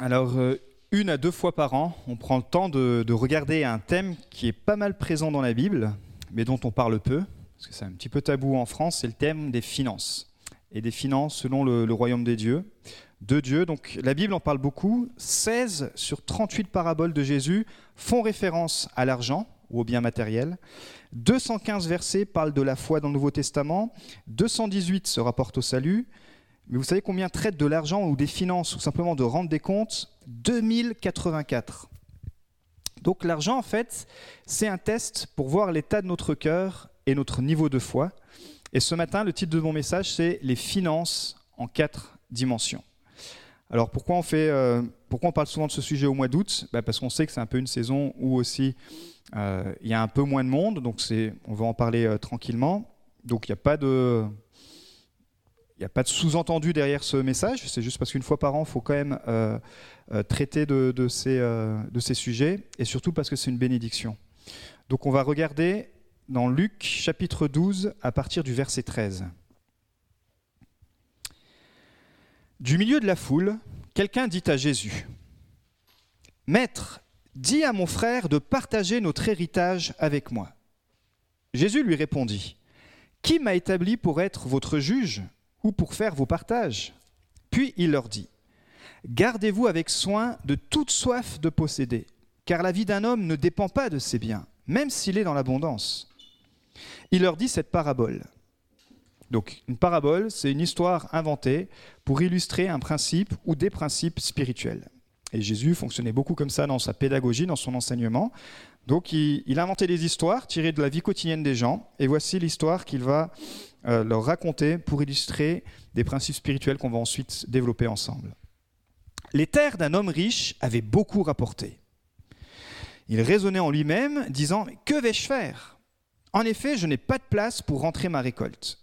Alors, euh, une à deux fois par an, on prend le temps de, de regarder un thème qui est pas mal présent dans la Bible, mais dont on parle peu, parce que c'est un petit peu tabou en France, c'est le thème des finances. Et des finances selon le, le royaume des dieux, de Dieu. Donc la Bible en parle beaucoup. 16 sur 38 paraboles de Jésus font référence à l'argent ou au bien matériel. 215 versets parlent de la foi dans le Nouveau Testament. 218 se rapportent au salut. Mais vous savez combien traitent de l'argent ou des finances ou simplement de rendre des comptes? 2084. Donc l'argent, en fait, c'est un test pour voir l'état de notre cœur et notre niveau de foi. Et ce matin, le titre de mon message, c'est Les finances en quatre dimensions. Alors pourquoi on, fait, euh, pourquoi on parle souvent de ce sujet au mois d'août? Bah, Parce qu'on sait que c'est un peu une saison où aussi euh, il y a un peu moins de monde, donc on va en parler euh, tranquillement. Donc il n'y a pas de... Il n'y a pas de sous-entendu derrière ce message, c'est juste parce qu'une fois par an, il faut quand même euh, euh, traiter de, ces, euh, de ces sujets, et surtout parce que c'est une bénédiction. Donc on va regarder dans Luc chapitre 12 à partir du verset 13. Du milieu de la foule, quelqu'un dit à Jésus, Maître, dis à mon frère de partager notre héritage avec moi. Jésus lui répondit, Qui m'a établi pour être votre juge? Ou pour faire vos partages Puis il leur dit, Gardez-vous avec soin de toute soif de posséder, car la vie d'un homme ne dépend pas de ses biens, même s'il est dans l'abondance. Il leur dit cette parabole. Donc une parabole, c'est une histoire inventée pour illustrer un principe ou des principes spirituels. Et Jésus fonctionnait beaucoup comme ça dans sa pédagogie, dans son enseignement. Donc il, il a inventé des histoires tirées de la vie quotidienne des gens, et voici l'histoire qu'il va euh, leur raconter pour illustrer des principes spirituels qu'on va ensuite développer ensemble. Les terres d'un homme riche avaient beaucoup rapporté. Il raisonnait en lui-même, disant Que vais-je faire? En effet, je n'ai pas de place pour rentrer ma récolte.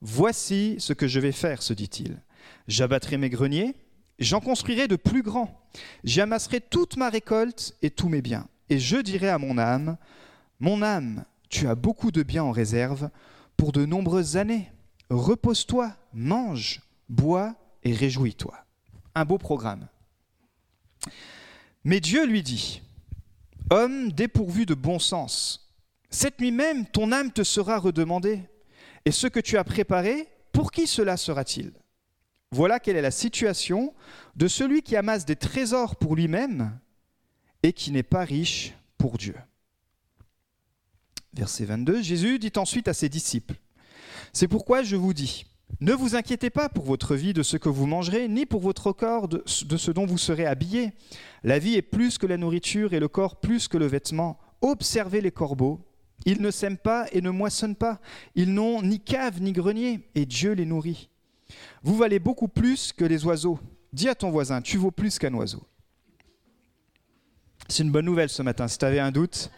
Voici ce que je vais faire, se dit-il. J'abattrai mes greniers, j'en construirai de plus grands. J'y amasserai toute ma récolte et tous mes biens. Et je dirai à mon âme Mon âme, tu as beaucoup de biens en réserve pour de nombreuses années. Repose-toi, mange, bois et réjouis-toi. Un beau programme. Mais Dieu lui dit, Homme dépourvu de bon sens, cette nuit même ton âme te sera redemandée, et ce que tu as préparé, pour qui cela sera-t-il? Voilà quelle est la situation de celui qui amasse des trésors pour lui-même et qui n'est pas riche pour Dieu. Verset 22, Jésus dit ensuite à ses disciples, C'est pourquoi je vous dis, ne vous inquiétez pas pour votre vie de ce que vous mangerez, ni pour votre corps de, ce dont vous serez habillés. La vie est plus que la nourriture et le corps plus que le vêtement. Observez les corbeaux. Ils ne sèment pas et ne moissonnent pas. Ils n'ont ni cave ni grenier, et Dieu les nourrit. Vous valez beaucoup plus que les oiseaux. Dis à ton voisin, tu vaux plus qu'un oiseau. C'est une bonne nouvelle ce matin, si tu avais un doute.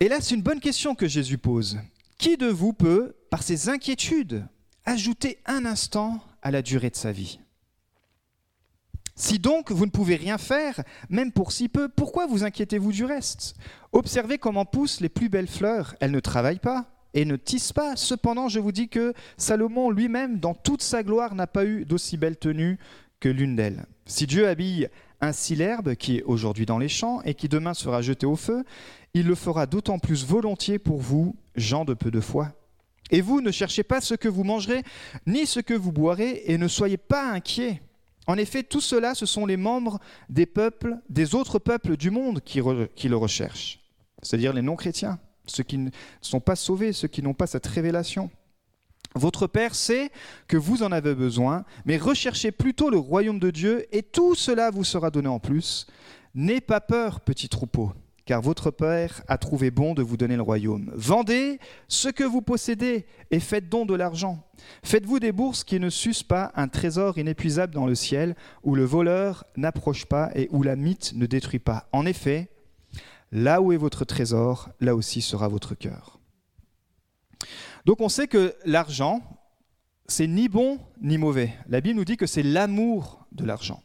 Et là, c'est une bonne question que Jésus pose. Qui de vous peut, par ses inquiétudes, ajouter un instant à la durée de sa vie? Si donc vous ne pouvez rien faire, même pour si peu, pourquoi vous inquiétez-vous du reste? Observez comment poussent les plus belles fleurs. Elles ne travaillent pas et ne tissent pas. Cependant, je vous dis que Salomon lui-même, dans toute sa gloire, n'a pas eu d'aussi belle tenue que l'une d'elles. Si Dieu habille ainsi l'herbe qui est aujourd'hui dans les champs et qui demain sera jetée au feu, il le fera d'autant plus volontiers pour vous, gens de peu de foi. Et vous, ne cherchez pas ce que vous mangerez, ni ce que vous boirez, et ne soyez pas inquiets. En effet, tout cela, ce sont les membres des peuples, des autres peuples du monde qui, le recherchent, c'est-à-dire les non-chrétiens, ceux qui ne sont pas sauvés, ceux qui n'ont pas cette révélation. Votre Père sait que vous en avez besoin, mais recherchez plutôt le royaume de Dieu, et tout cela vous sera donné en plus. N'aie pas peur, petit troupeau, car votre Père a trouvé bon de vous donner le royaume. Vendez ce que vous possédez et faites don de l'argent. Faites-vous des bourses qui ne sucent pas un trésor inépuisable dans le ciel, où le voleur n'approche pas et où la mythe ne détruit pas. En effet, là où est votre trésor, là aussi sera votre cœur. Donc on sait que l'argent, c'est ni bon ni mauvais. La Bible nous dit que c'est l'amour de l'argent.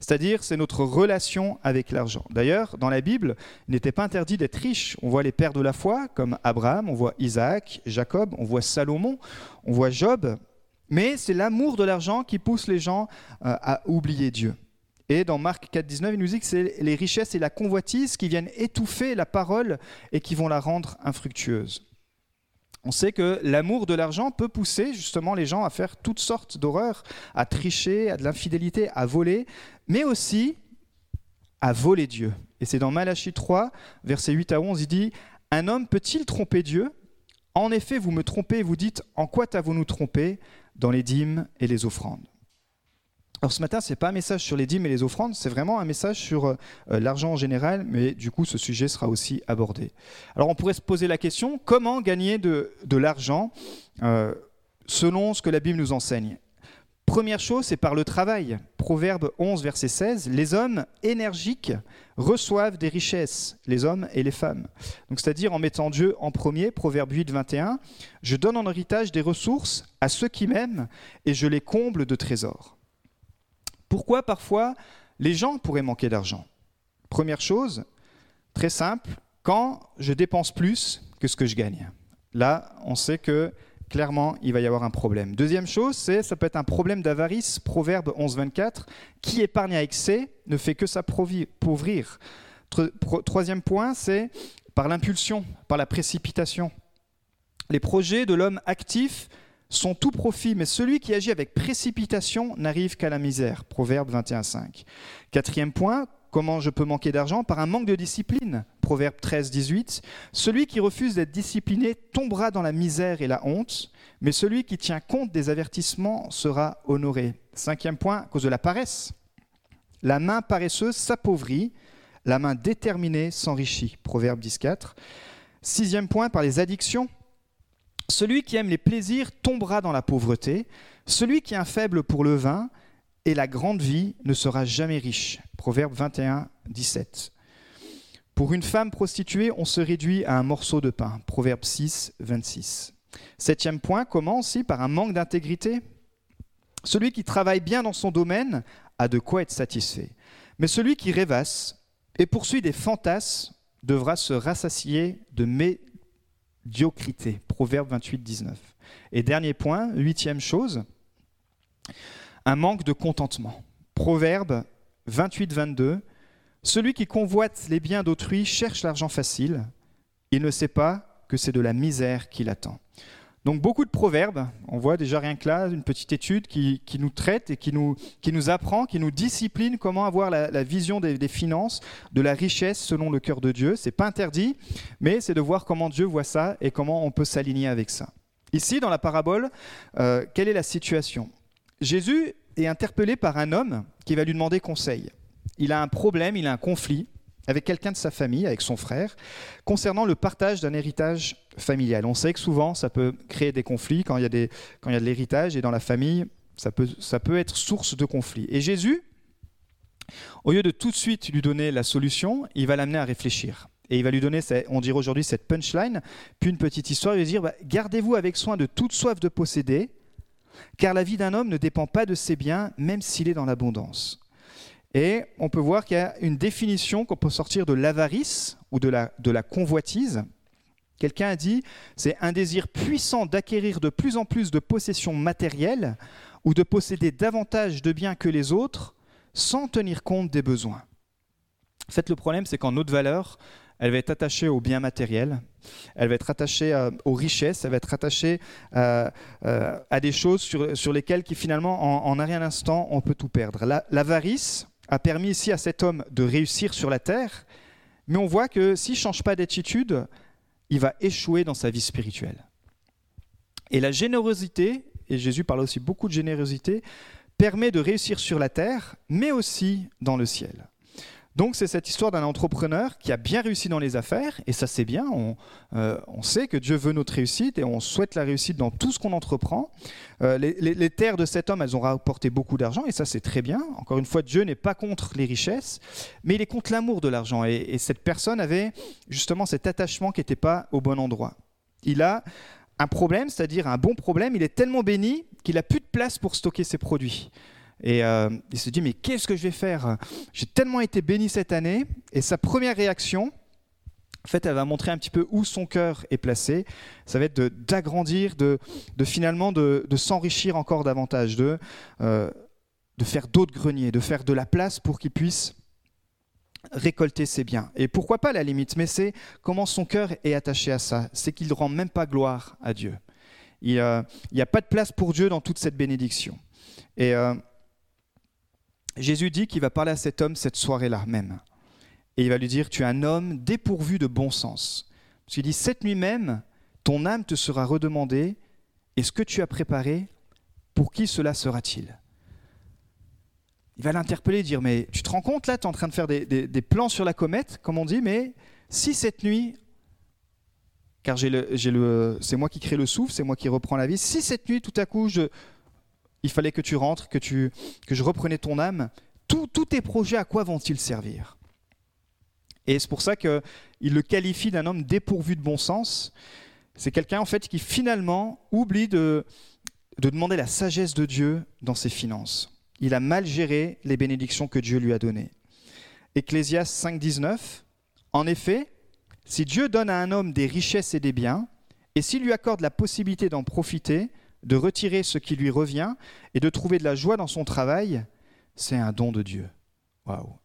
C'est-à-dire, c'est notre relation avec l'argent. D'ailleurs, dans la Bible, il n'était pas interdit d'être riche. On voit les pères de la foi, comme Abraham, on voit Isaac, Jacob, on voit Salomon, on voit Job. mais c'est l'amour de l'argent qui pousse les gens euh, à oublier Dieu. Et dans Marc 4,19, il nous dit que c'est les richesses et la convoitise qui viennent étouffer la parole et qui vont la rendre infructueuse. On sait que l'amour de l'argent peut pousser justement les gens à faire toutes sortes d'horreurs, à tricher, à de l'infidélité, à voler, mais aussi à voler Dieu. Et c'est dans Malachie 3, versets 8 à 11, il dit Un homme peut-il tromper Dieu? En effet, vous me trompez et vous dites En quoi t'avons-nous trompé Dans les dîmes et les offrandes? Alors ce matin, ce n'est pas un message sur les dîmes et les offrandes, c'est vraiment un message sur euh, l'argent en général, mais du coup ce sujet sera aussi abordé. Alors on pourrait se poser la question, comment gagner de, l'argent euh, selon ce que la Bible nous enseigne? Première chose, c'est par le travail. Proverbe 11, verset 16, les hommes énergiques reçoivent des richesses, les hommes et les femmes. Donc c'est-à-dire en mettant Dieu en premier, Proverbe 8, 21, je donne en héritage des ressources à ceux qui m'aiment et je les comble de trésors. Pourquoi parfois les gens pourraient manquer d'argent? Première chose, très simple, quand je dépense plus que ce que je gagne. Là, on sait que clairement, il va y avoir un problème. Deuxième chose, c'est ça peut être un problème d'avarice, Proverbe 11, 24, qui épargne à excès ne fait que s'appauvrir. Troisième point, c'est par l'impulsion, par la précipitation. Les projets de l'homme actif sont tout profit, mais celui qui agit avec précipitation n'arrive qu'à la misère. Proverbe 21.5. Quatrième point, comment je peux manquer d'argent? Par un manque de discipline. Proverbe 13, 18. Celui qui refuse d'être discipliné tombera dans la misère et la honte, mais celui qui tient compte des avertissements sera honoré. Cinquième point, à cause de la paresse. La main paresseuse s'appauvrit, la main déterminée s'enrichit. Proverbe 14. Sixième point, par les addictions. Celui qui aime les plaisirs tombera dans la pauvreté. Celui qui est un faible pour le vin et la grande vie ne sera jamais riche. Proverbe 21, 17. Pour une femme prostituée, on se réduit à un morceau de pain. Proverbe 6, 26. Septième point, comment aussi Par un manque d'intégrité. Celui qui travaille bien dans son domaine a de quoi être satisfait. Mais celui qui rêvasse et poursuit des fantasmes devra se rassasier de, mé diocrité. Proverbe 28, 19. Et dernier point, huitième chose, un manque de contentement. Proverbe 28, 22. Celui qui convoite les biens d'autrui cherche l'argent facile. Il ne sait pas que c'est de la misère qui l'attend. Donc beaucoup de proverbes, on voit déjà rien que là, une petite étude qui, nous traite et qui nous, apprend, qui nous discipline comment avoir la, vision des, finances, de la richesse selon le cœur de Dieu. C'est pas interdit, mais c'est de voir comment Dieu voit ça et comment on peut s'aligner avec ça. Ici, dans la parabole, euh, quelle est la situation? Jésus est interpellé par un homme qui va lui demander conseil. Il a un problème, il a un conflit avec quelqu'un de sa famille, avec son frère, concernant le partage d'un héritage familial. On sait que souvent, ça peut créer des conflits quand il y a, des, quand il y a de l'héritage, et dans la famille, ça peut, être source de conflits. Et Jésus, au lieu de tout de suite lui donner la solution, il va l'amener à réfléchir. Et il va lui donner, on dirait aujourd'hui, cette punchline, puis une petite histoire, il va dire, bah, gardez-vous avec soin de toute soif de posséder, car la vie d'un homme ne dépend pas de ses biens, même s'il est dans l'abondance. Et on peut voir qu'il y a une définition qu'on peut sortir de l'avarice ou de la, de la convoitise. Quelqu'un a dit, c'est un désir puissant d'acquérir de plus en plus de possessions matérielles ou de posséder davantage de biens que les autres sans tenir compte des besoins. En fait, le problème, c'est qu'en notre valeur, elle va être attachée aux biens matériels, elle va être attachée euh, aux richesses, elle va être attachée euh, euh, à des choses sur, sur, lesquelles, qui, finalement, en, un rien instant, on peut tout perdre. L'avarice, a permis ici à cet homme de réussir sur la terre, mais on voit que s'il ne change pas d'attitude, il va échouer dans sa vie spirituelle. Et la générosité, et Jésus parle aussi beaucoup de générosité, permet de réussir sur la terre, mais aussi dans le ciel. Donc c'est cette histoire d'un entrepreneur qui a bien réussi dans les affaires, et ça c'est bien, euh, on, sait que Dieu veut notre réussite et on souhaite la réussite dans tout ce qu'on entreprend. Euh, les, terres de cet homme, elles ont rapporté beaucoup d'argent, et ça c'est très bien. Encore une fois, Dieu n'est pas contre les richesses, mais il est contre l'amour de l'argent, et, et cette personne avait justement cet attachement qui n'était pas au bon endroit. Il a un problème, c'est-à-dire un bon problème, il est tellement béni qu'il n'a plus de place pour stocker ses produits. Et euh, il se dit, mais qu'est-ce que je vais faire? J'ai tellement été béni cette année. Et sa première réaction, en fait, elle va montrer un petit peu où son cœur est placé. Ça va être d'agrandir, de, finalement de, s'enrichir encore davantage, de, euh, faire d'autres greniers, de faire de la place pour qu'il puisse récolter ses biens. Et pourquoi pas la limite Mais c'est comment son cœur est attaché à ça. C'est qu'il ne rend même pas gloire à Dieu. Il n'y a pas de place pour Dieu dans toute cette bénédiction. Et euh, Jésus dit qu'il va parler à cet homme cette soirée-là même. Et il va lui dire, tu es un homme dépourvu de bon sens. Parce qu'il dit, cette nuit même, ton âme te sera redemandée, et ce que tu as préparé, pour qui cela sera-t-il? Il va l'interpeller, dire, mais tu te rends compte là, tu es en train de faire des, plans sur la comète, comme on dit, mais si cette nuit, car c'est moi qui crée le souffle, c'est moi qui reprends la vie, si cette nuit, tout à coup, je, il fallait que tu rentres, que, tu, que je reprenais ton âme, tous tes projets, à quoi vont-ils servir? Et c'est pour ça qu'il le qualifie d'un homme dépourvu de bon sens. C'est quelqu'un en fait qui finalement oublie de, de demander la sagesse de Dieu dans ses finances. Il a mal géré les bénédictions que Dieu lui a données. Ecclésias 5.19, en effet, si Dieu donne à un homme des richesses et des biens, et s'il lui accorde la possibilité d'en profiter, de retirer ce qui lui revient et de trouver de la joie dans son travail, c'est un don de Dieu. Waouh.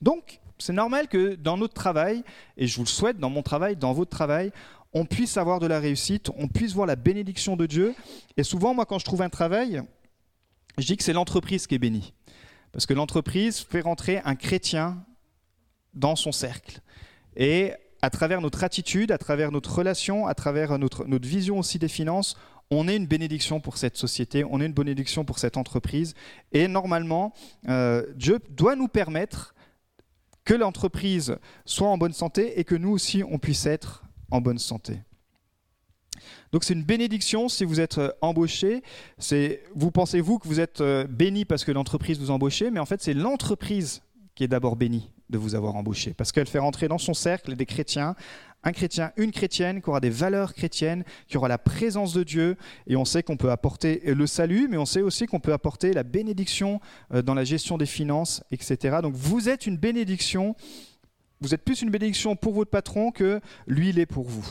Donc, c'est normal que dans notre travail, et je vous le souhaite, dans mon travail, dans votre travail, on puisse avoir de la réussite, on puisse voir la bénédiction de Dieu. Et souvent, moi, quand je trouve un travail, je dis que c'est l'entreprise qui est bénie. Parce que l'entreprise fait rentrer un chrétien dans son cercle. Et à travers notre attitude, à travers notre relation, à travers notre, notre vision aussi des finances, on est une bénédiction pour cette société, on est une bénédiction pour cette entreprise. Et normalement, euh, Dieu doit nous permettre que l'entreprise soit en bonne santé et que nous aussi, on puisse être en bonne santé. Donc c'est une bénédiction si vous êtes euh, embauché. vous pensez vous que vous êtes euh, béni parce que l'entreprise vous embauche, mais en fait c'est l'entreprise qui est d'abord bénie de vous avoir embauché parce qu'elle fait rentrer dans son cercle des chrétiens un chrétien, une chrétienne qui aura des valeurs chrétiennes, qui aura la présence de Dieu. Et on sait qu'on peut apporter le salut, mais on sait aussi qu'on peut apporter la bénédiction euh, dans la gestion des finances, etc. Donc vous êtes une bénédiction. Vous êtes plus une bénédiction pour votre patron que lui, il est pour vous.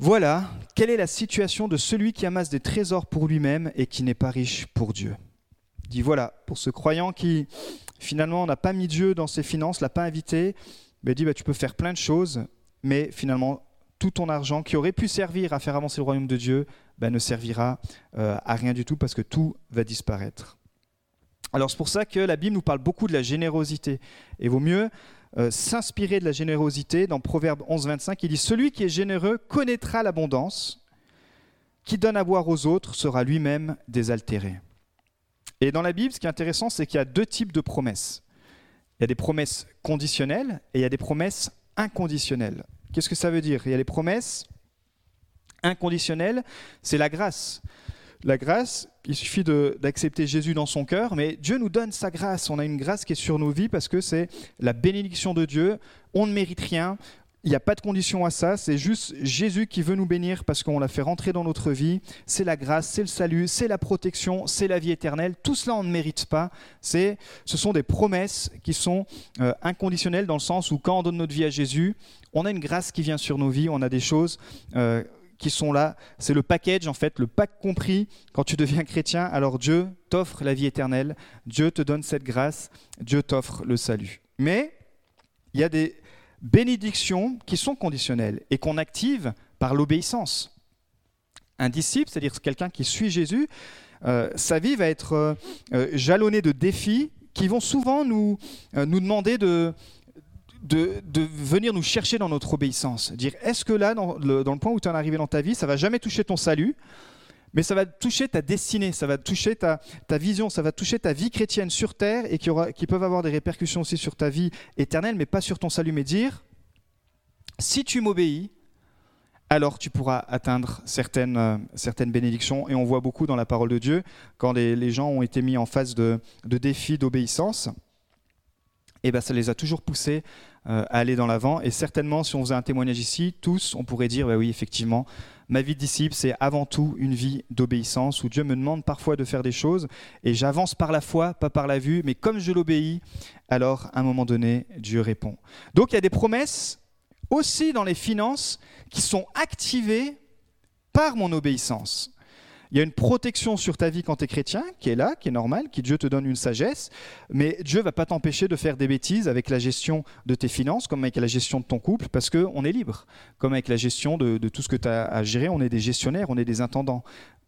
Voilà, quelle est la situation de celui qui amasse des trésors pour lui-même et qui n'est pas riche pour Dieu? Il dit voilà, pour ce croyant qui finalement n'a pas mis Dieu dans ses finances, l'a pas invité, il dit bah, tu peux faire plein de choses, mais finalement, tout ton argent qui aurait pu servir à faire avancer le royaume de Dieu bah, ne servira euh, à rien du tout parce que tout va disparaître. Alors c'est pour ça que la Bible nous parle beaucoup de la générosité. Et vaut mieux euh, s'inspirer de la générosité. Dans Proverbe 11, 25, il dit Celui qui est généreux connaîtra l'abondance, qui donne à boire aux autres sera lui-même désaltéré. Et dans la Bible, ce qui est intéressant, c'est qu'il y a deux types de promesses. Il y a des promesses conditionnelles et il y a des promesses inconditionnelles. Qu'est-ce que ça veut dire? Il y a les promesses inconditionnelles, c'est la grâce. La grâce, il suffit d'accepter Jésus dans son cœur, mais Dieu nous donne sa grâce. On a une grâce qui est sur nos vies parce que c'est la bénédiction de Dieu. On ne mérite rien, il n'y a pas de condition à ça, c'est juste Jésus qui veut nous bénir parce qu'on l'a fait rentrer dans notre vie. C'est la grâce, c'est le salut, c'est la protection, c'est la vie éternelle. Tout cela, on ne mérite pas. C'est, ce sont des promesses qui sont euh, inconditionnelles dans le sens où quand on donne notre vie à Jésus, on a une grâce qui vient sur nos vies, on a des choses euh, qui sont là. C'est le package, en fait, le pack compris. Quand tu deviens chrétien, alors Dieu t'offre la vie éternelle, Dieu te donne cette grâce, Dieu t'offre le salut. Mais il y a des bénédictions qui sont conditionnelles et qu'on active par l'obéissance. Un disciple, c'est-à-dire quelqu'un qui suit Jésus, euh, sa vie va être euh, euh, jalonnée de défis qui vont souvent nous, nous demander de, de, venir nous chercher dans notre obéissance. Dire, est-ce que là, dans le, dans le point où tu es arrivé dans ta vie, ça va jamais toucher ton salut? Mais ça va toucher ta destinée, ça va toucher ta, vision, ça va toucher ta vie chrétienne sur terre et qui, peuvent avoir des répercussions aussi sur ta vie éternelle, mais pas sur ton salut. Mais dire, si tu m'obéis, alors tu pourras atteindre certaines, euh, certaines bénédictions. Et on voit beaucoup dans la parole de Dieu, quand les, gens ont été mis en face de, de défis d'obéissance, et ben ça les a toujours poussés à aller dans l'avant. Et certainement, si on faisait un témoignage ici, tous, on pourrait dire, bah oui, effectivement, ma vie de disciple, c'est avant tout une vie d'obéissance, où Dieu me demande parfois de faire des choses, et j'avance par la foi, pas par la vue, mais comme je l'obéis, alors à un moment donné, Dieu répond. Donc il y a des promesses aussi dans les finances qui sont activées par mon obéissance. Il y a une protection sur ta vie quand tu es chrétien, qui est là, qui est normale, qui Dieu te donne une sagesse, mais Dieu va pas t'empêcher de faire des bêtises avec la gestion de tes finances, comme avec la gestion de ton couple, parce qu'on est libre. Comme avec la gestion de, tout ce que tu as à gérer, on est des gestionnaires, on est des intendants.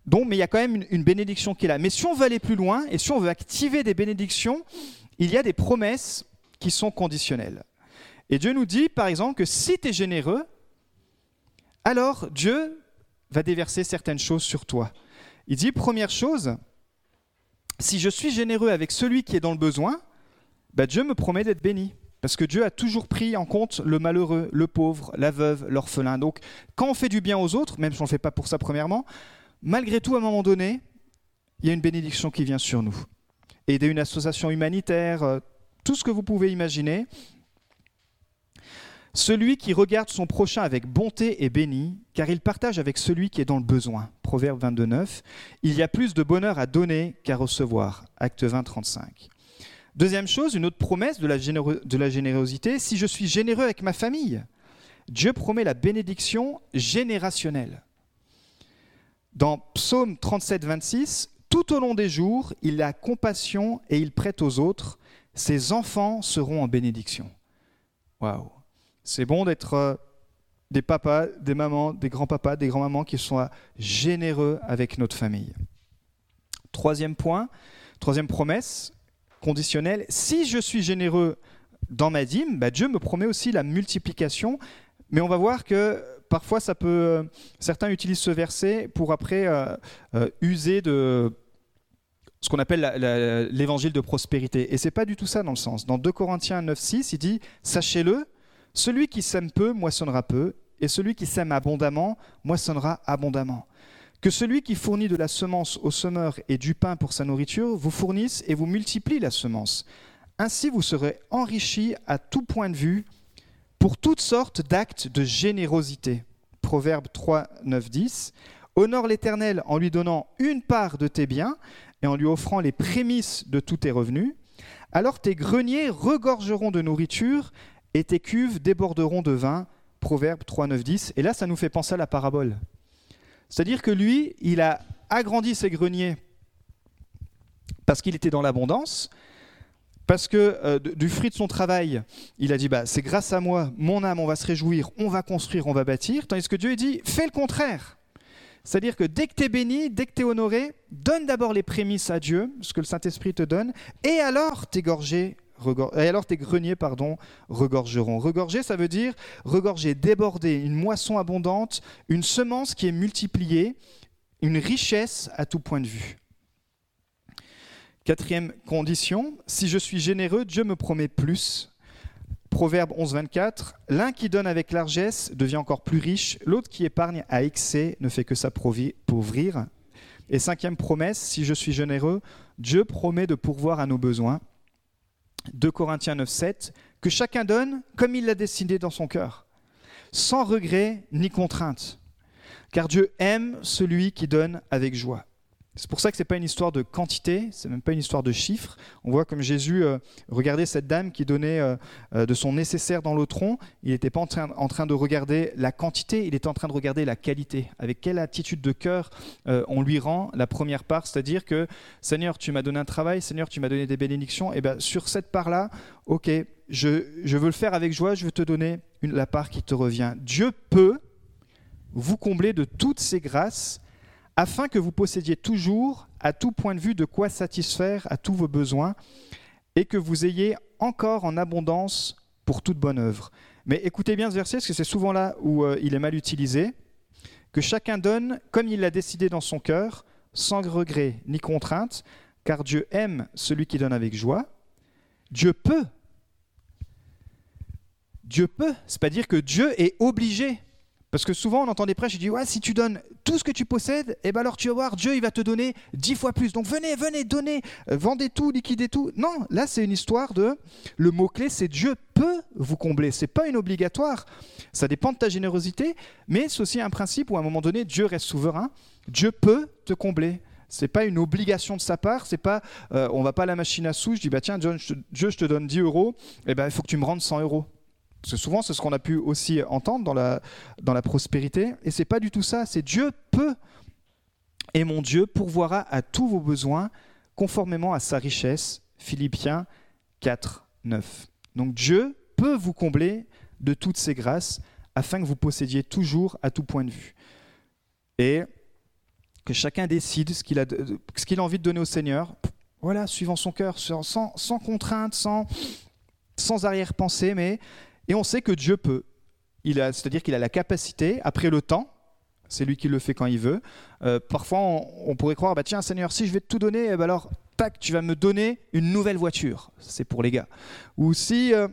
Donc, mais il y a quand même une bénédiction qui est là. Mais si on veut aller plus loin et si on veut activer des bénédictions, il y a des promesses qui sont conditionnelles. Et Dieu nous dit, par exemple, que si tu es généreux, alors Dieu va déverser certaines choses sur toi. Il dit, première chose, si je suis généreux avec celui qui est dans le besoin, bah, Dieu me promet d'être béni. Parce que Dieu a toujours pris en compte le malheureux, le pauvre, la veuve, l'orphelin. Donc quand on fait du bien aux autres, même si on ne le fait pas pour ça premièrement, malgré tout, à un moment donné, il y a une bénédiction qui vient sur nous. Aider une association humanitaire, euh, tout ce que vous pouvez imaginer, celui qui regarde son prochain avec bonté est béni, car il partage avec celui qui est dans le besoin. Proverbe 22.9. Il y a plus de bonheur à donner qu'à recevoir. Acte 20, 35. Deuxième chose, une autre promesse de la, de la générosité, si je suis généreux avec ma famille, Dieu promet la bénédiction générationnelle. Dans Psaume 37, 26, tout au long des jours, il a compassion et il prête aux autres. Ses enfants seront en bénédiction. Waouh! C'est bon d'être euh, des papas, des mamans, des grands-papas, des grands-mamans qui sont généreux avec notre famille. Troisième point, troisième promesse conditionnelle, si je suis généreux dans ma dîme, bah, Dieu me promet aussi la multiplication, mais on va voir que parfois euh, certains utilisent ce verset pour après euh, user de ce qu'on appelle l'évangile de prospérité. Et c'est pas du tout ça dans le sens. Dans 2 Corinthiens 9, 6, il dit, sachez-le, celui qui sème peu moissonnera peu, et celui qui sème abondamment moissonnera abondamment. Que celui qui fournit de la semence au semeur et du pain pour sa nourriture vous fournisse et vous multiplie la semence. Ainsi vous serez enrichis à tout point de vue pour toutes sortes d'actes de générosité. Proverbe 3, 9, 10. Honore l'Éternel en lui donnant une part de tes biens et en lui offrant les prémices de tous tes revenus. Alors tes greniers regorgeront de nourriture et tes cuves déborderont de vin. Proverbe 3, 9, 10. Et là, ça nous fait penser à la parabole. C'est-à-dire que lui, il a agrandi ses greniers parce qu'il était dans l'abondance, parce que euh, du fruit de son travail, il a dit bah, c'est grâce à moi, mon âme, on va se réjouir, on va construire, on va bâtir. Tandis que Dieu dit fais le contraire. C'est-à-dire que dès que tu es béni, dès que tu es honoré, donne d'abord les prémices à Dieu, ce que le Saint-Esprit te donne, et alors t'égorger et alors tes greniers pardon, regorgeront. Regorger, ça veut dire regorger, déborder, une moisson abondante, une semence qui est multipliée, une richesse à tout point de vue. Quatrième condition, si je suis généreux, Dieu me promet plus. Proverbe 11, 24, l'un qui donne avec largesse devient encore plus riche, l'autre qui épargne à excès ne fait que s'appauvrir. Et cinquième promesse, si je suis généreux, Dieu promet de pourvoir à nos besoins. 2 Corinthiens 9, 7, que chacun donne comme il l'a décidé dans son cœur, sans regret ni contrainte, car Dieu aime celui qui donne avec joie. C'est pour ça que ce n'est pas une histoire de quantité, c'est même pas une histoire de chiffres. On voit comme Jésus euh, regardait cette dame qui donnait euh, euh, de son nécessaire dans le tronc. Il n'était pas en train, de regarder la quantité, il était en train de regarder la qualité. Avec quelle attitude de cœur on lui rend la première part, c'est-à-dire que Seigneur, tu m'as donné un travail, Seigneur, tu m'as donné des bénédictions. Et bien sur cette part-là, ok, je, veux le faire avec joie, je veux te donner la part qui te revient. Dieu peut vous combler de toutes ses grâces afin que vous possédiez toujours, à tout point de vue, de quoi satisfaire à tous vos besoins, et que vous ayez encore en abondance pour toute bonne œuvre. Mais écoutez bien ce verset, parce que c'est souvent là où euh, il est mal utilisé. Que chacun donne comme il l'a décidé dans son cœur, sans regret ni contrainte, car Dieu aime celui qui donne avec joie. Dieu peut. Dieu peut. C'est pas dire que Dieu est obligé Parce que souvent, on entend des prêches, je dis, ouais, si tu donnes tout ce que tu possèdes, eh ben alors tu vas voir, Dieu, il va te donner dix fois plus. Donc venez, venez, donnez, euh, vendez tout, liquidez tout. Non, là, c'est une histoire de, le mot-clé, c'est Dieu peut vous combler. C'est pas une obligatoire. Ça dépend de ta générosité, mais c'est aussi un principe où à un moment donné, Dieu reste souverain. Dieu peut te combler. C'est pas une obligation de sa part. C'est pas, euh, on va pas à la machine à sous. Je dis bah tiens, John, je Dieu, je te donne 10 euros. Eh ben, il faut que tu me rendes 100 euros. Souvent, c'est ce qu'on a pu aussi entendre dans la, dans la prospérité. Et c'est pas du tout ça. C'est Dieu peut, et mon Dieu pourvoira à tous vos besoins conformément à sa richesse. Philippiens 4, 9. Donc Dieu peut vous combler de toutes ses grâces afin que vous possédiez toujours à tout point de vue. Et que chacun décide ce qu'il a, ce qu'il a envie de donner au Seigneur, voilà, suivant son cœur, sans, sans contrainte, sans, sans arrière-pensée, mais et on sait que Dieu peut. C'est-à-dire qu'il a la capacité, après le temps, c'est lui qui le fait quand il veut. Euh, parfois, on, pourrait croire, bah, tiens Seigneur, si je vais tout donner, eh ben alors, tac, tu vas me donner une nouvelle voiture. C'est pour les gars. Ou si, euh,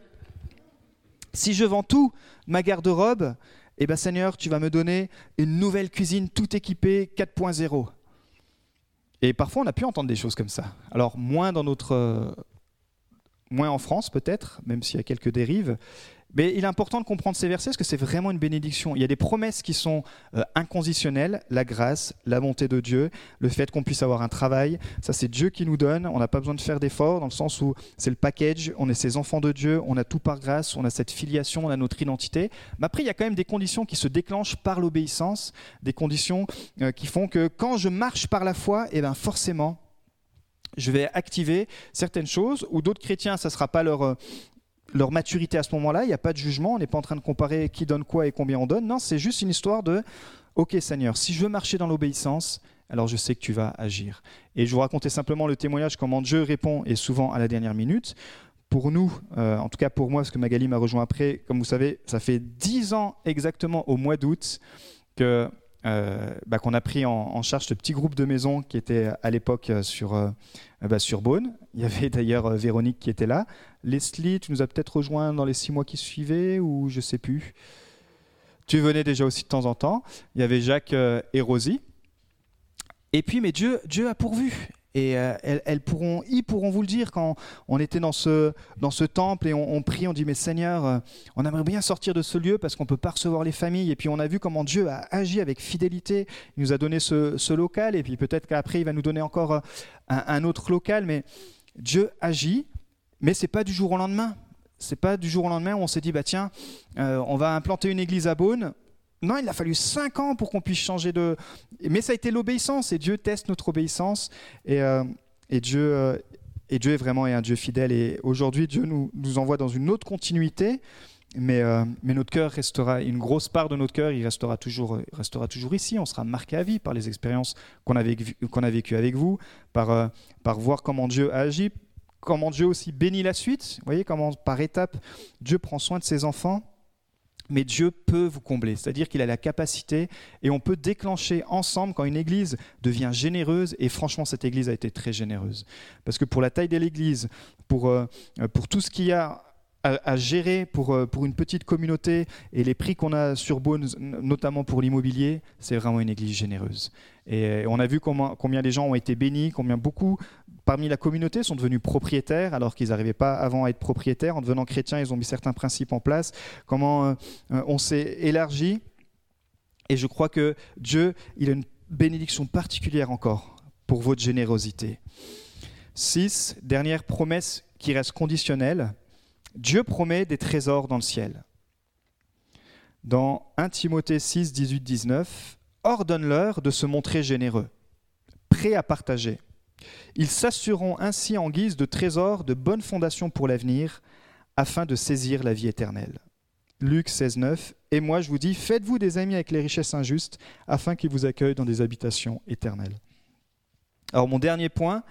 si je vends tout, ma garde-robe, eh ben, Seigneur, tu vas me donner une nouvelle cuisine tout équipée 4.0. Et parfois, on a pu entendre des choses comme ça. Alors, moins dans notre... moins en France peut-être, même s'il y a quelques dérives, mais il est important de comprendre ces versets parce que c'est vraiment une bénédiction. Il y a des promesses qui sont euh, inconditionnelles, la grâce, la bonté de Dieu, le fait qu'on puisse avoir un travail, ça c'est Dieu qui nous donne, on n'a pas besoin de faire d'efforts dans le sens où c'est le package, on est ses enfants de Dieu, on a tout par grâce, on a cette filiation, on a notre identité. Mais après, il y a quand même des conditions qui se déclenchent par l'obéissance, des conditions euh, qui font que quand je marche par la foi, eh ben forcément, je vais activer certaines choses, ou d'autres chrétiens, ça ne sera pas leur, euh, leur maturité à ce moment-là. Il n'y a pas de jugement. On n'est pas en train de comparer qui donne quoi et combien on donne. Non, c'est juste une histoire de Ok, Seigneur, si je veux marcher dans l'obéissance, alors je sais que tu vas agir. Et je vous racontais simplement le témoignage, comment Dieu répond, et souvent à la dernière minute. Pour nous, euh, en tout cas pour moi, parce que Magali m'a rejoint après, comme vous savez, ça fait dix ans exactement au mois d'août que euh, bah, qu'on a pris en, charge ce petit groupe de maisons qui était à l'époque euh, sur, bah, sur Beaune. Il y avait d'ailleurs Véronique qui était là. Leslie, tu nous as peut-être rejoint dans les six mois qui suivaient ou je sais plus. Tu venais déjà aussi de temps en temps. Il y avait Jacques et Rosie. Et puis, mais Dieu, Dieu a pourvu. Et euh, elles, pourront, ils pourront vous le dire quand on était dans ce, dans ce temple et on, prie, on dit, mais Seigneur, euh, on aimerait bien sortir de ce lieu parce qu'on ne peut pas recevoir les familles. Et puis on a vu comment Dieu a agi avec fidélité. Il nous a donné ce, local et puis peut-être qu'après il va nous donner encore euh, un, autre local. Mais Dieu agit, mais c'est pas du jour au lendemain. C'est pas du jour au lendemain où on s'est dit, bah tiens, on va implanter une église à Beaune. Non, il a fallu cinq ans pour qu'on puisse changer de... Mais ça a été l'obéissance, et Dieu teste notre obéissance, et, euh, Dieu, euh, et Dieu est vraiment un Dieu fidèle, et aujourd'hui Dieu nous, nous envoie dans une autre continuité, mais, euh, mais notre cœur restera, une grosse part de notre cœur, il restera toujours, restera toujours ici, on sera marqué à vie par les expériences qu'on a, vécues avec vous, par, par voir comment Dieu a agi, comment Dieu aussi bénit la suite, vous voyez comment par étapes Dieu prend soin de ses enfants, mais Dieu peut vous combler, c'est-à-dire qu'il a la capacité et on peut déclencher ensemble quand une église devient généreuse, et franchement cette église a été très généreuse, parce que pour la taille de l'église, pour, euh, pour tout ce qu'il y a à, gérer pour, euh, pour une petite communauté et les prix qu'on a sur Beaune, notamment pour l'immobilier, c'est vraiment une église généreuse. Et on a vu combien, combien les gens ont été bénis, combien beaucoup parmi la communauté sont devenus propriétaires alors qu'ils n'arrivaient pas avant à être propriétaires. En devenant chrétiens, ils ont mis certains principes en place. Comment euh, euh, on s'est élargi. Et je crois que Dieu, il a une bénédiction particulière encore pour votre générosité. 6. Dernière promesse qui reste conditionnelle. Dieu promet des trésors dans le ciel. Dans 1 Timothée 6, 18, 19, ordonne-leur de se montrer généreux, prêts à partager ils s'assureront ainsi en guise de trésor de bonnes fondations pour l'avenir, afin de saisir la vie éternelle. Luc 16, 9. Et moi, je vous dis, faites-vous des amis avec les richesses injustes, afin qu'ils vous accueillent dans des habitations éternelles. Alors, mon dernier point,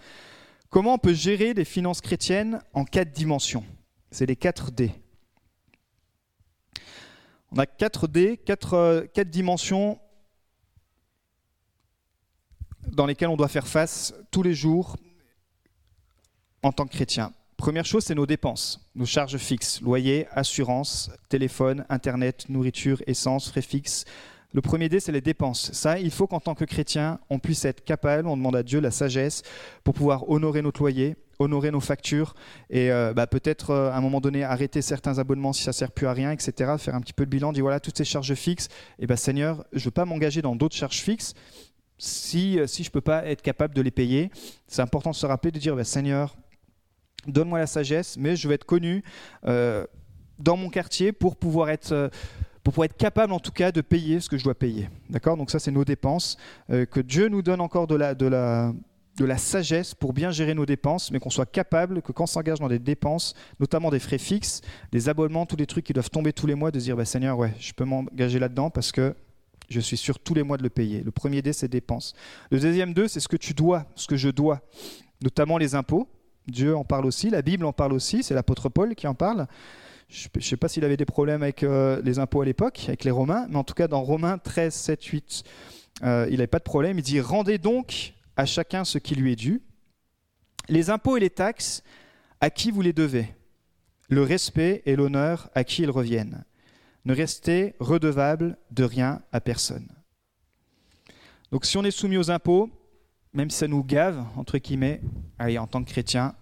comment on peut gérer des finances chrétiennes en quatre dimensions? C'est les 4 D. On a 4 D, 4, euh, quatre dimensions dans lesquels on doit faire face tous les jours en tant que chrétien. Première chose, c'est nos dépenses, nos charges fixes, loyer, assurance, téléphone, internet, nourriture, essence, frais fixes. Le premier dé, c'est les dépenses. Ça, il faut qu'en tant que chrétien, on puisse être capable, on demande à Dieu la sagesse pour pouvoir honorer notre loyer, honorer nos factures et euh, bah, peut-être euh, à un moment donné arrêter certains abonnements si ça sert plus à rien, etc. Faire un petit peu de bilan, dire voilà toutes ces charges fixes, et bah, Seigneur, je ne veux pas m'engager dans d'autres charges fixes si, euh, si je ne peux pas être capable de les payer. C'est important de se rappeler de dire bah, Seigneur, donne-moi la sagesse, mais je vais être connu dans mon quartier pour pouvoir être pour pouvoir être capable en tout cas de payer ce que je dois payer. D'accord? Donc ça c'est nos dépenses. que Dieu nous donne encore de la sagesse pour bien gérer nos dépenses, mais qu'on soit capable que quand on s'engage dans des dépenses, notamment des frais fixes, des abonnements, tous les trucs qui doivent tomber tous les mois, de dire bah, Seigneur, ouais, je peux m'engager là-dedans parce que je suis sûr tous les mois de le payer. Le premier dé, c'est dépenses. Le deuxième dé, c'est ce que tu dois, ce que je dois, notamment les impôts. Dieu en parle aussi, la Bible en parle aussi, c'est l'apôtre Paul qui en parle. Je ne sais pas s'il avait des problèmes avec euh, les impôts à l'époque, avec les Romains, mais en tout cas dans Romains 13, 7, 8, il n'avait pas de problème. Il dit Rendez donc à chacun ce qui lui est dû. Les impôts et les taxes, à qui vous les devez? Le respect et l'honneur, à qui ils reviennent Ne restez redevable de rien à personne. Donc si on est soumis aux impôts, même si ça nous gave, entre guillemets, allez, en tant que chrétien,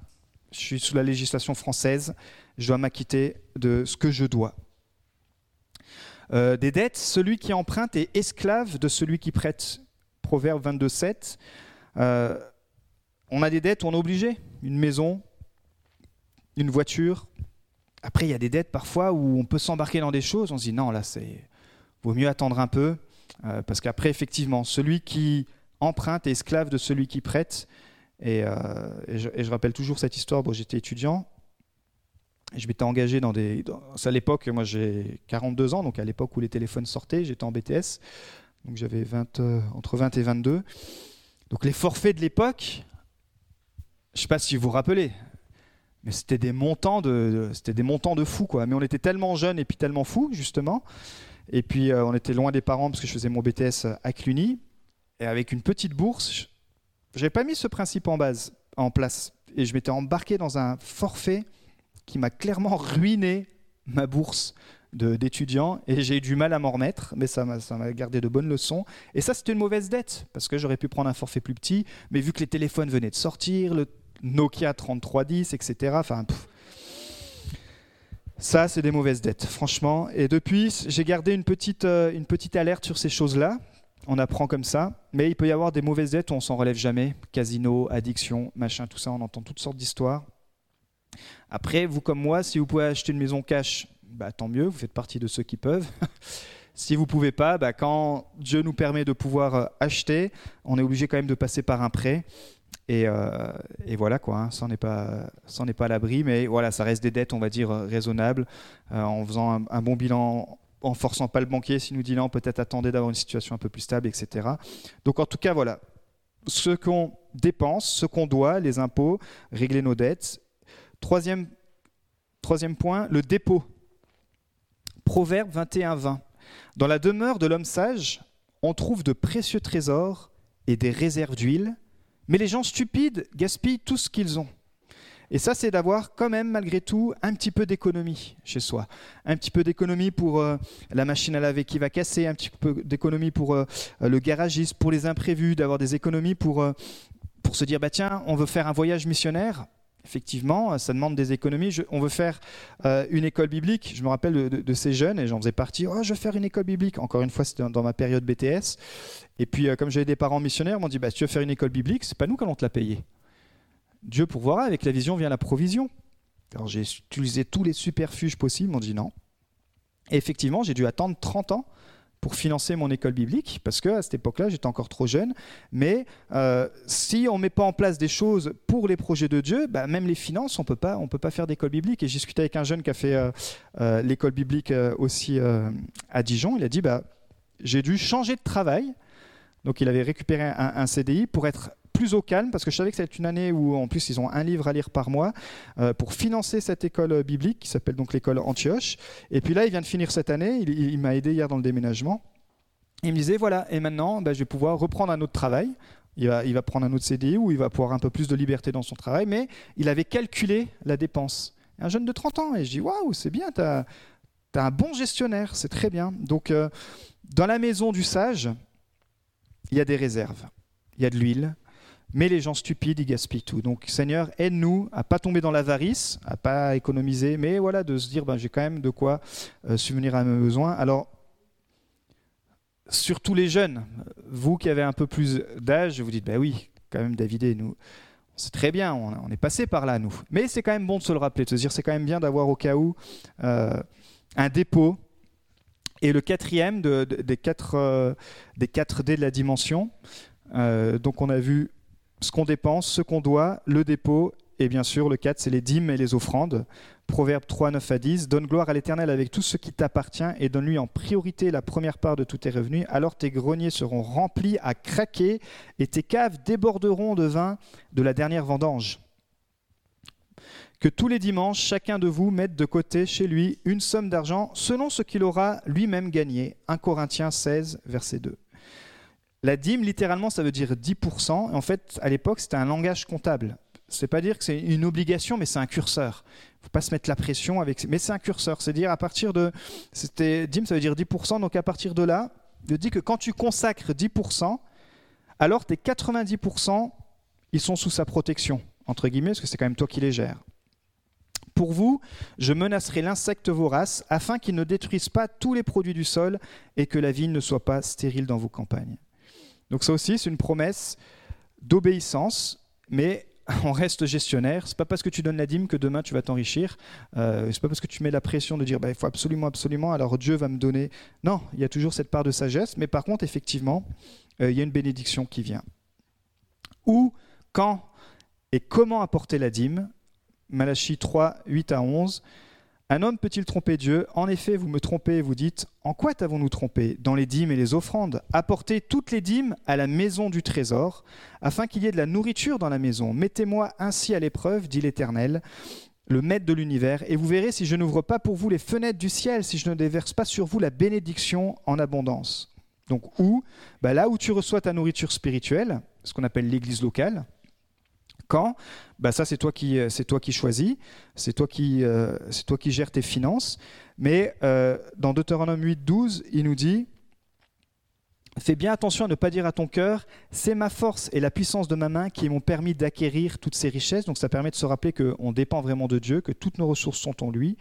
je suis sous la législation française, je dois m'acquitter de ce que je dois. Euh, des dettes, celui qui emprunte est esclave de celui qui prête. Proverbe 22, 7. Euh, on a des dettes, on est obligé. Une maison, une voiture. Après, il y a des dettes parfois où on peut s'embarquer dans des choses. On se dit non, là, c'est vaut mieux attendre un peu. Euh, parce qu'après, effectivement, celui qui emprunte est esclave de celui qui prête. Et, euh, je, rappelle toujours cette histoire. Bon, j'étais étudiant. je m'étais engagé dans des. à l'époque, moi j'ai 42 ans, donc à l'époque où les téléphones sortaient, j'étais en BTS. Donc j'avais entre 20 et 22. Donc les forfaits de l'époque, je ne sais pas si vous vous rappelez, mais c'était des montants de, c'était des montants de fous quoi. Mais on était tellement jeunes et puis tellement fous justement. Et puis euh, on était loin des parents parce que je faisais mon BTS à Cluny et avec une petite bourse, j'avais pas mis ce principe en base, en place et je m'étais embarqué dans un forfait qui m'a clairement ruiné ma bourse d'étudiants et j'ai eu du mal à m'en remettre, mais ça m'a gardé de bonnes leçons. Et ça, c'était une mauvaise dette, parce que j'aurais pu prendre un forfait plus petit, mais vu que les téléphones venaient de sortir, le Nokia 3310, etc., enfin, ça, c'est des mauvaises dettes, franchement. Et depuis, j'ai gardé une petite, euh, une petite alerte sur ces choses-là. On apprend comme ça, mais il peut y avoir des mauvaises dettes où on s'en relève jamais. Casino, addiction, machin, tout ça, on entend toutes sortes d'histoires. Après, vous comme moi, si vous pouvez acheter une maison cash, bah, tant mieux, vous faites partie de ceux qui peuvent. si vous ne pouvez pas, bah, quand Dieu nous permet de pouvoir euh, acheter, on est obligé quand même de passer par un prêt. Et, euh, voilà quoi, hein, ça n'est pas, pas à l'abri, mais voilà, ça reste des dettes, on va dire euh, raisonnables, en faisant un, bon bilan, en forçant pas le banquier, si nous dit non, peut-être attendez d'avoir une situation un peu plus stable, etc. Donc en tout cas voilà, ce qu'on dépense, ce qu'on doit, les impôts, régler nos dettes. Troisième, troisième point, le dépôt. Proverbe 21, 20. Dans la demeure de l'homme sage, on trouve de précieux trésors et des réserves d'huile, mais les gens stupides gaspillent tout ce qu'ils ont. Et ça, c'est d'avoir quand même, malgré tout, un petit peu d'économie chez soi. Un petit peu d'économie pour euh, la machine à laver qui va casser, un petit peu d'économie pour euh, le garagiste, pour les imprévus, d'avoir des économies pour, euh, pour se dire, bah tiens, on veut faire un voyage missionnaire effectivement, ça demande des économies. on veut faire euh, une école biblique. Je me rappelle de, ces jeunes, et j'en faisais partie. Oh, je veux faire une école biblique. Encore une fois, c'était dans, ma période BTS. Et puis, euh, comme j'avais des parents missionnaires, ils m'ont dit bah, tu veux faire une école biblique, c'est pas nous qui allons te la payer. Dieu pourvoira. Avec la vision vient la provision. Alors, j'ai utilisé tous les superfuges possibles. M'ont dit non. Et effectivement, j'ai dû attendre 30 ans pour financer mon école biblique, parce qu'à cette époque-là, j'étais encore trop jeune. Mais euh, si on ne met pas en place des choses pour les projets de Dieu, bah, même les finances, on ne peut pas faire d'école biblique. Et j'ai discuté avec un jeune qui a fait euh, euh, l'école biblique aussi à Dijon. Il a dit, bah, j'ai dû changer de travail. Donc il avait récupéré un, un CDI pour être plus au calme, parce que je savais que c'était une année où, en plus, ils ont un livre à lire par mois euh, pour financer cette école euh, biblique qui s'appelle donc l'école Antioche. Et puis là, il vient de finir cette année. Il, m'a aidé hier dans le déménagement. Il me disait voilà, et maintenant, ben, je vais pouvoir reprendre un autre travail Il va, prendre un autre CDI ou il va avoir un peu plus de liberté dans son travail, mais il avait calculé la dépense. Un jeune de 30 ans, et je dis waouh, c'est bien, tu as, un bon gestionnaire, c'est très bien. Donc, euh, dans la maison du sage, il y a des réserves, il y a de l'huile, mais les gens stupides, ils gaspillent tout. Donc, Seigneur, aide-nous à pas tomber dans l'avarice, à pas économiser, mais voilà, de se dire, ben, j'ai quand même de quoi euh, subvenir à mes besoins. Alors, surtout les jeunes, vous qui avez un peu plus d'âge, vous dites, ben oui, quand même, David et nous, c'est très bien, on, est passé par là, nous. Mais c'est quand même bon de se le rappeler, de se dire, c'est quand même bien d'avoir au cas où euh, un dépôt. Et le quatrième des, quatre, euh, des quatre D de la dimension, donc on a vu ce qu'on dépense, ce qu'on doit, le dépôt, et bien sûr, le 4, c'est les dîmes et les offrandes. Proverbe 3, 9 à 10. Donne gloire à l'Éternel avec tout ce qui t'appartient et donne-lui en priorité la première part de tous tes revenus. Alors tes greniers seront remplis à craquer et tes caves déborderont de vin de la dernière vendange. Que tous les dimanches, chacun de vous mette de côté chez lui une somme d'argent selon ce qu'il aura lui-même gagné. 1 Corinthiens 16, verset 2. La dîme, littéralement, ça veut dire 10%. En fait, à l'époque, c'était un langage comptable. C'est pas dire que c'est une obligation, mais c'est un curseur. Il faut pas se mettre la pression avec. Mais c'est un curseur. C'est dire à partir de. C'était dîme, ça veut dire 10%. Donc à partir de là, je dis que quand tu consacres 10%, alors tes 90%, ils sont sous sa protection entre guillemets, parce que c'est quand même toi qui les gères. Pour vous, je menacerai l'insecte vorace afin qu'il ne détruise pas tous les produits du sol et que la vigne ne soit pas stérile dans vos campagnes. Donc ça aussi, c'est une promesse d'obéissance, mais on reste gestionnaire. C'est pas parce que tu donnes la dîme que demain tu vas t'enrichir. Euh, c'est pas parce que tu mets la pression de dire bah, il faut absolument, absolument, alors Dieu va me donner. Non, il y a toujours cette part de sagesse, mais par contre, effectivement, euh, il y a une bénédiction qui vient. Où, quand et comment apporter la dîme? Malachie 3, 8 à 11. Un homme peut-il tromper Dieu En effet, vous me trompez et vous dites En quoi t'avons-nous trompé Dans les dîmes et les offrandes. Apportez toutes les dîmes à la maison du trésor, afin qu'il y ait de la nourriture dans la maison. Mettez-moi ainsi à l'épreuve, dit l'Éternel, le maître de l'univers, et vous verrez si je n'ouvre pas pour vous les fenêtres du ciel, si je ne déverse pas sur vous la bénédiction en abondance. Donc où? Bah Là où tu reçois ta nourriture spirituelle, ce qu'on appelle l'église locale, quand bah Ça, c'est toi, qui, euh, c'est toi qui choisis, c'est toi qui, euh, c'est toi qui gères tes finances. Mais euh, dans Deutéronome 8, 12, il nous dit Fais bien attention à ne pas dire à ton cœur C'est ma force et la puissance de ma main qui m'ont permis d'acquérir toutes ces richesses. Donc ça permet de se rappeler qu'on dépend vraiment de Dieu, que toutes nos ressources sont en lui.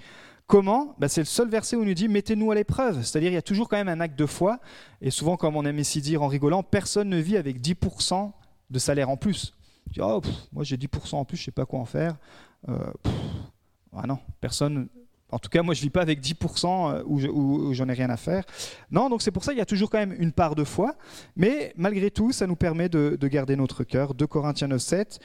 Comment? Bah, C'est le seul verset où il nous dit mettez-nous à l'épreuve. C'est-à-dire il y a toujours quand même un acte de foi. Et souvent, comme on aime ici dire en rigolant, personne ne vit avec 10% de salaire en plus. Oh, moi j'ai 10% en plus, je sais pas quoi en faire. Euh, ah non, personne. En tout cas, moi je vis pas avec 10% euh, où, j'en ai rien à faire. Non, donc c'est pour ça qu'il y a toujours quand même une part de foi, mais malgré tout, ça nous permet de, garder notre cœur. 2 Corinthiens 9, 7,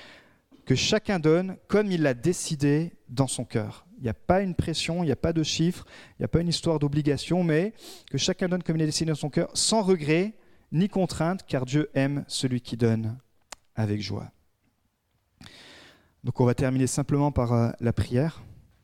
que chacun donne comme il l'a décidé dans son cœur. Il n'y a pas une pression, il n'y a pas de chiffres, il n'y a pas une histoire d'obligation, mais que chacun donne comme il l'a décidé dans son cœur, sans regret ni contrainte, car Dieu aime celui qui donne avec joie. Donc on va terminer simplement par euh, la prière.